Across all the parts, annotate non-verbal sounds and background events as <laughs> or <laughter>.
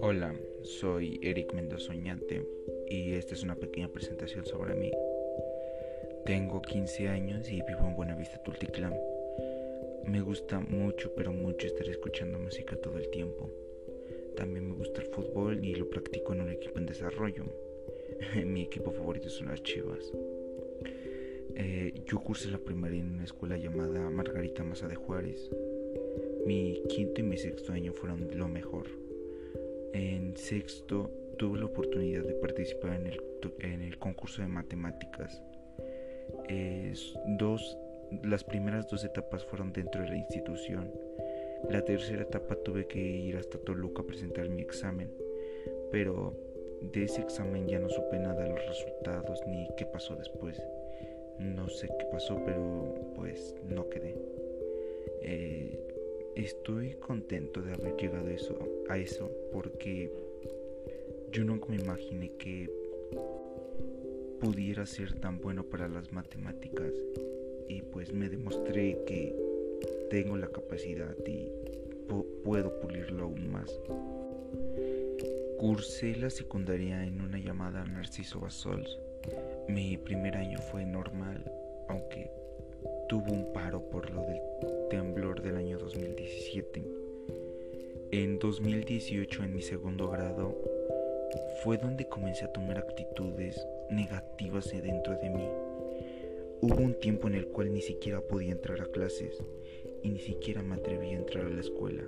Hola, soy Eric Mendoza y esta es una pequeña presentación sobre mí. Tengo 15 años y vivo en Buenavista, Tultitlán. Me gusta mucho, pero mucho estar escuchando música todo el tiempo. También me gusta el fútbol y lo practico en un equipo en desarrollo. <laughs> Mi equipo favorito son las Chivas. Eh, yo cursé la primaria en una escuela llamada Margarita Maza de Juárez. Mi quinto y mi sexto año fueron lo mejor. En sexto tuve la oportunidad de participar en el, concurso de matemáticas. dos, las primeras dos etapas fueron dentro de la institución. La tercera etapa tuve que ir hasta Toluca a presentar mi examen, pero de ese examen ya no supe nada de los resultados ni qué pasó después. No sé qué pasó, pero pues no quedé. Eh, estoy contento de haber llegado eso, a eso porque yo nunca me imaginé que pudiera ser tan bueno para las matemáticas y pues me demostré que tengo la capacidad y puedo pulirlo aún más. Cursé la secundaria en una llamada Narciso Basols mi primer año fue normal, aunque tuvo un paro por lo del temblor del año 2017. En 2018, en mi segundo grado, fue donde comencé a tomar actitudes negativas dentro de mí. Hubo un tiempo en el cual ni siquiera podía entrar a clases y ni siquiera me atreví a entrar a la escuela.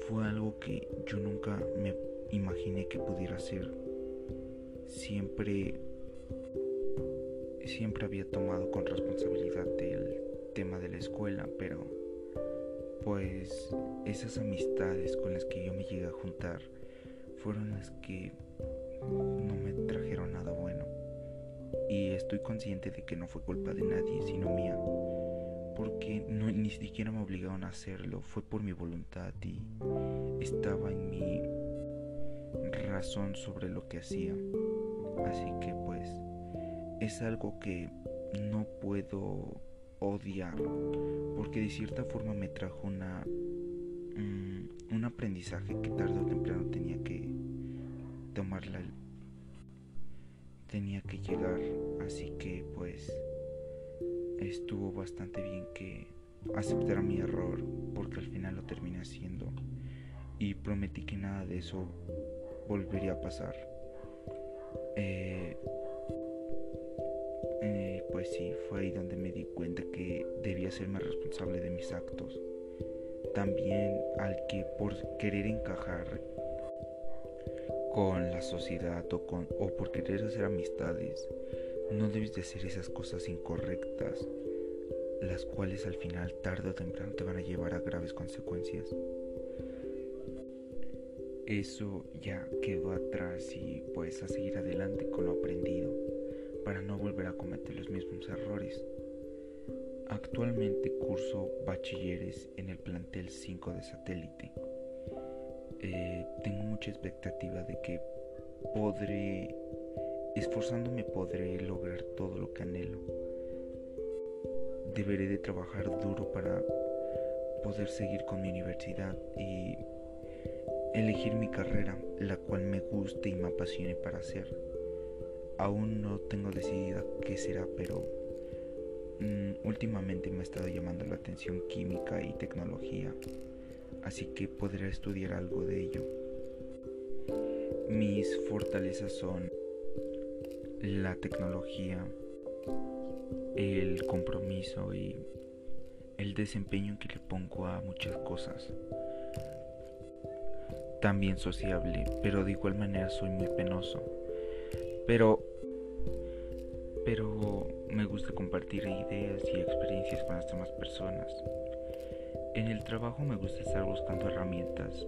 Fue algo que yo nunca me imaginé que pudiera hacer. Siempre siempre había tomado con responsabilidad el tema de la escuela, pero pues esas amistades con las que yo me llegué a juntar fueron las que no me trajeron nada bueno. Y estoy consciente de que no fue culpa de nadie, sino mía. Porque no, ni siquiera me obligaron a hacerlo, fue por mi voluntad y estaba en mi razón sobre lo que hacía. Así que pues es algo que no puedo odiar porque de cierta forma me trajo una mm, un aprendizaje que tarde o temprano tenía que tomarla tenía que llegar. Así que pues estuvo bastante bien que aceptara mi error porque al final lo terminé haciendo y prometí que nada de eso volvería a pasar. Eh, pues sí, fue ahí donde me di cuenta que debía serme responsable de mis actos. También al que por querer encajar con la sociedad o, con, o por querer hacer amistades, no debes de hacer esas cosas incorrectas, las cuales al final tarde o temprano te van a llevar a graves consecuencias. Eso ya quedó atrás y pues a seguir adelante con lo aprendido para no volver a cometer los mismos errores. Actualmente curso bachilleres en el plantel 5 de satélite. Eh, tengo mucha expectativa de que podré, esforzándome podré lograr todo lo que anhelo. Deberé de trabajar duro para poder seguir con mi universidad y elegir mi carrera, la cual me guste y me apasione para hacer. Aún no tengo decidida qué será, pero mm, últimamente me ha estado llamando la atención química y tecnología, así que podré estudiar algo de ello. Mis fortalezas son la tecnología, el compromiso y el desempeño que le pongo a muchas cosas. También sociable, pero de igual manera soy muy penoso. Pero pero me gusta compartir ideas y experiencias con las demás personas. En el trabajo me gusta estar buscando herramientas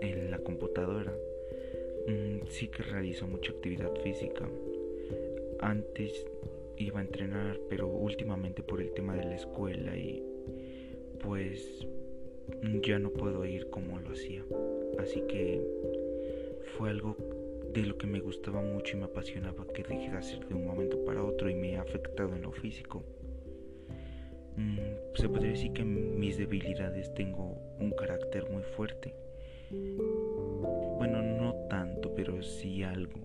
en la computadora. Mm, sí que realizo mucha actividad física. Antes iba a entrenar, pero últimamente por el tema de la escuela y pues ya no puedo ir como lo hacía. Así que fue algo de lo que me gustaba mucho y me apasionaba que dejé de hacer de un momento para otro y me ha afectado en lo físico. Mm, se podría decir que mis debilidades tengo un carácter muy fuerte. Bueno, no tanto, pero sí algo,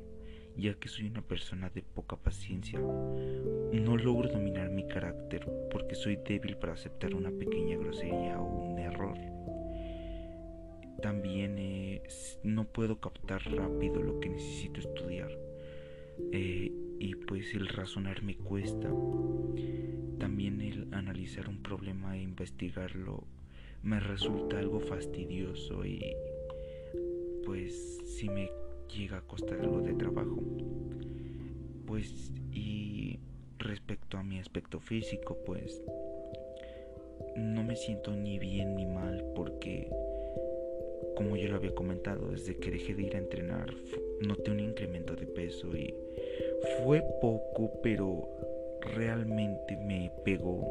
ya que soy una persona de poca paciencia. No logro dominar mi carácter porque soy débil para aceptar una pequeña grosería o un error. También eh, no puedo captar rápido lo que necesito estudiar. Eh, y pues el razonar me cuesta. También el analizar un problema e investigarlo me resulta algo fastidioso y pues si me llega a costar algo de trabajo. Pues y respecto a mi aspecto físico, pues no me siento ni bien ni mal porque como yo lo había comentado, desde que dejé de ir a entrenar noté un incremento de peso y fue poco, pero realmente me pegó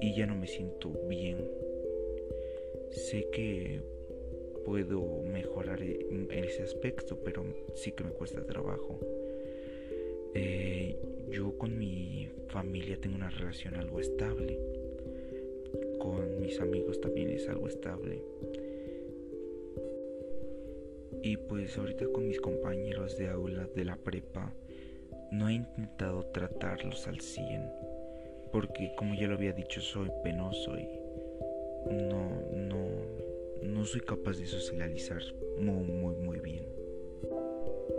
y ya no me siento bien. Sé que puedo mejorar en ese aspecto, pero sí que me cuesta trabajo. Eh, yo con mi familia tengo una relación algo estable. Con mis amigos también es algo estable. Y pues ahorita con mis compañeros de aula de la prepa no he intentado tratarlos al 100 porque como ya lo había dicho soy penoso y no no no soy capaz de socializar muy muy muy bien.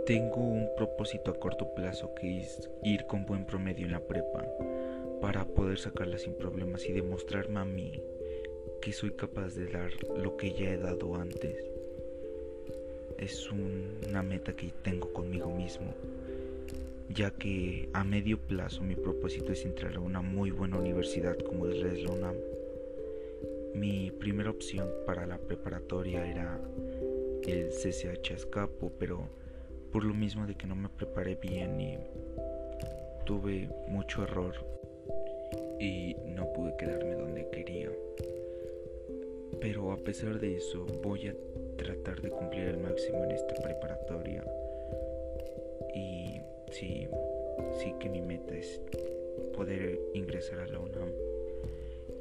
Tengo un propósito a corto plazo que es ir con buen promedio en la prepa para poder sacarla sin problemas y demostrarme a mí que soy capaz de dar lo que ya he dado antes. Es una meta que tengo conmigo mismo ya que a medio plazo mi propósito es entrar a una muy buena universidad como es la UNAM. Mi primera opción para la preparatoria era el CCH Escapo, pero por lo mismo de que no me preparé bien y tuve mucho error y no pude quedarme donde quería. Pero a pesar de eso voy a tratar de cumplir el máximo en esta preparatoria y sí, sí que mi meta es poder ingresar a la UNAM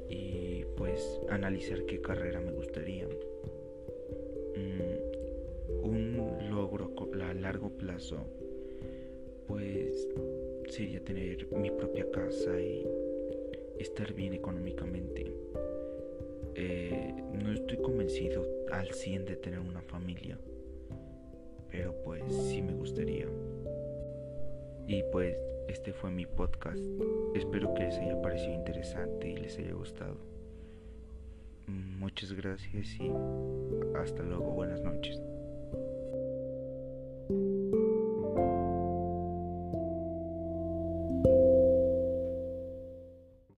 y pues analizar qué carrera me gustaría. Mm, un logro a largo plazo pues sería tener mi propia casa y estar bien económicamente. Eh, no estoy convencido al 100 de tener una familia, pero pues sí me gustaría. Y pues este fue mi podcast. Espero que les haya parecido interesante y les haya gustado. Muchas gracias y hasta luego. Buenas noches.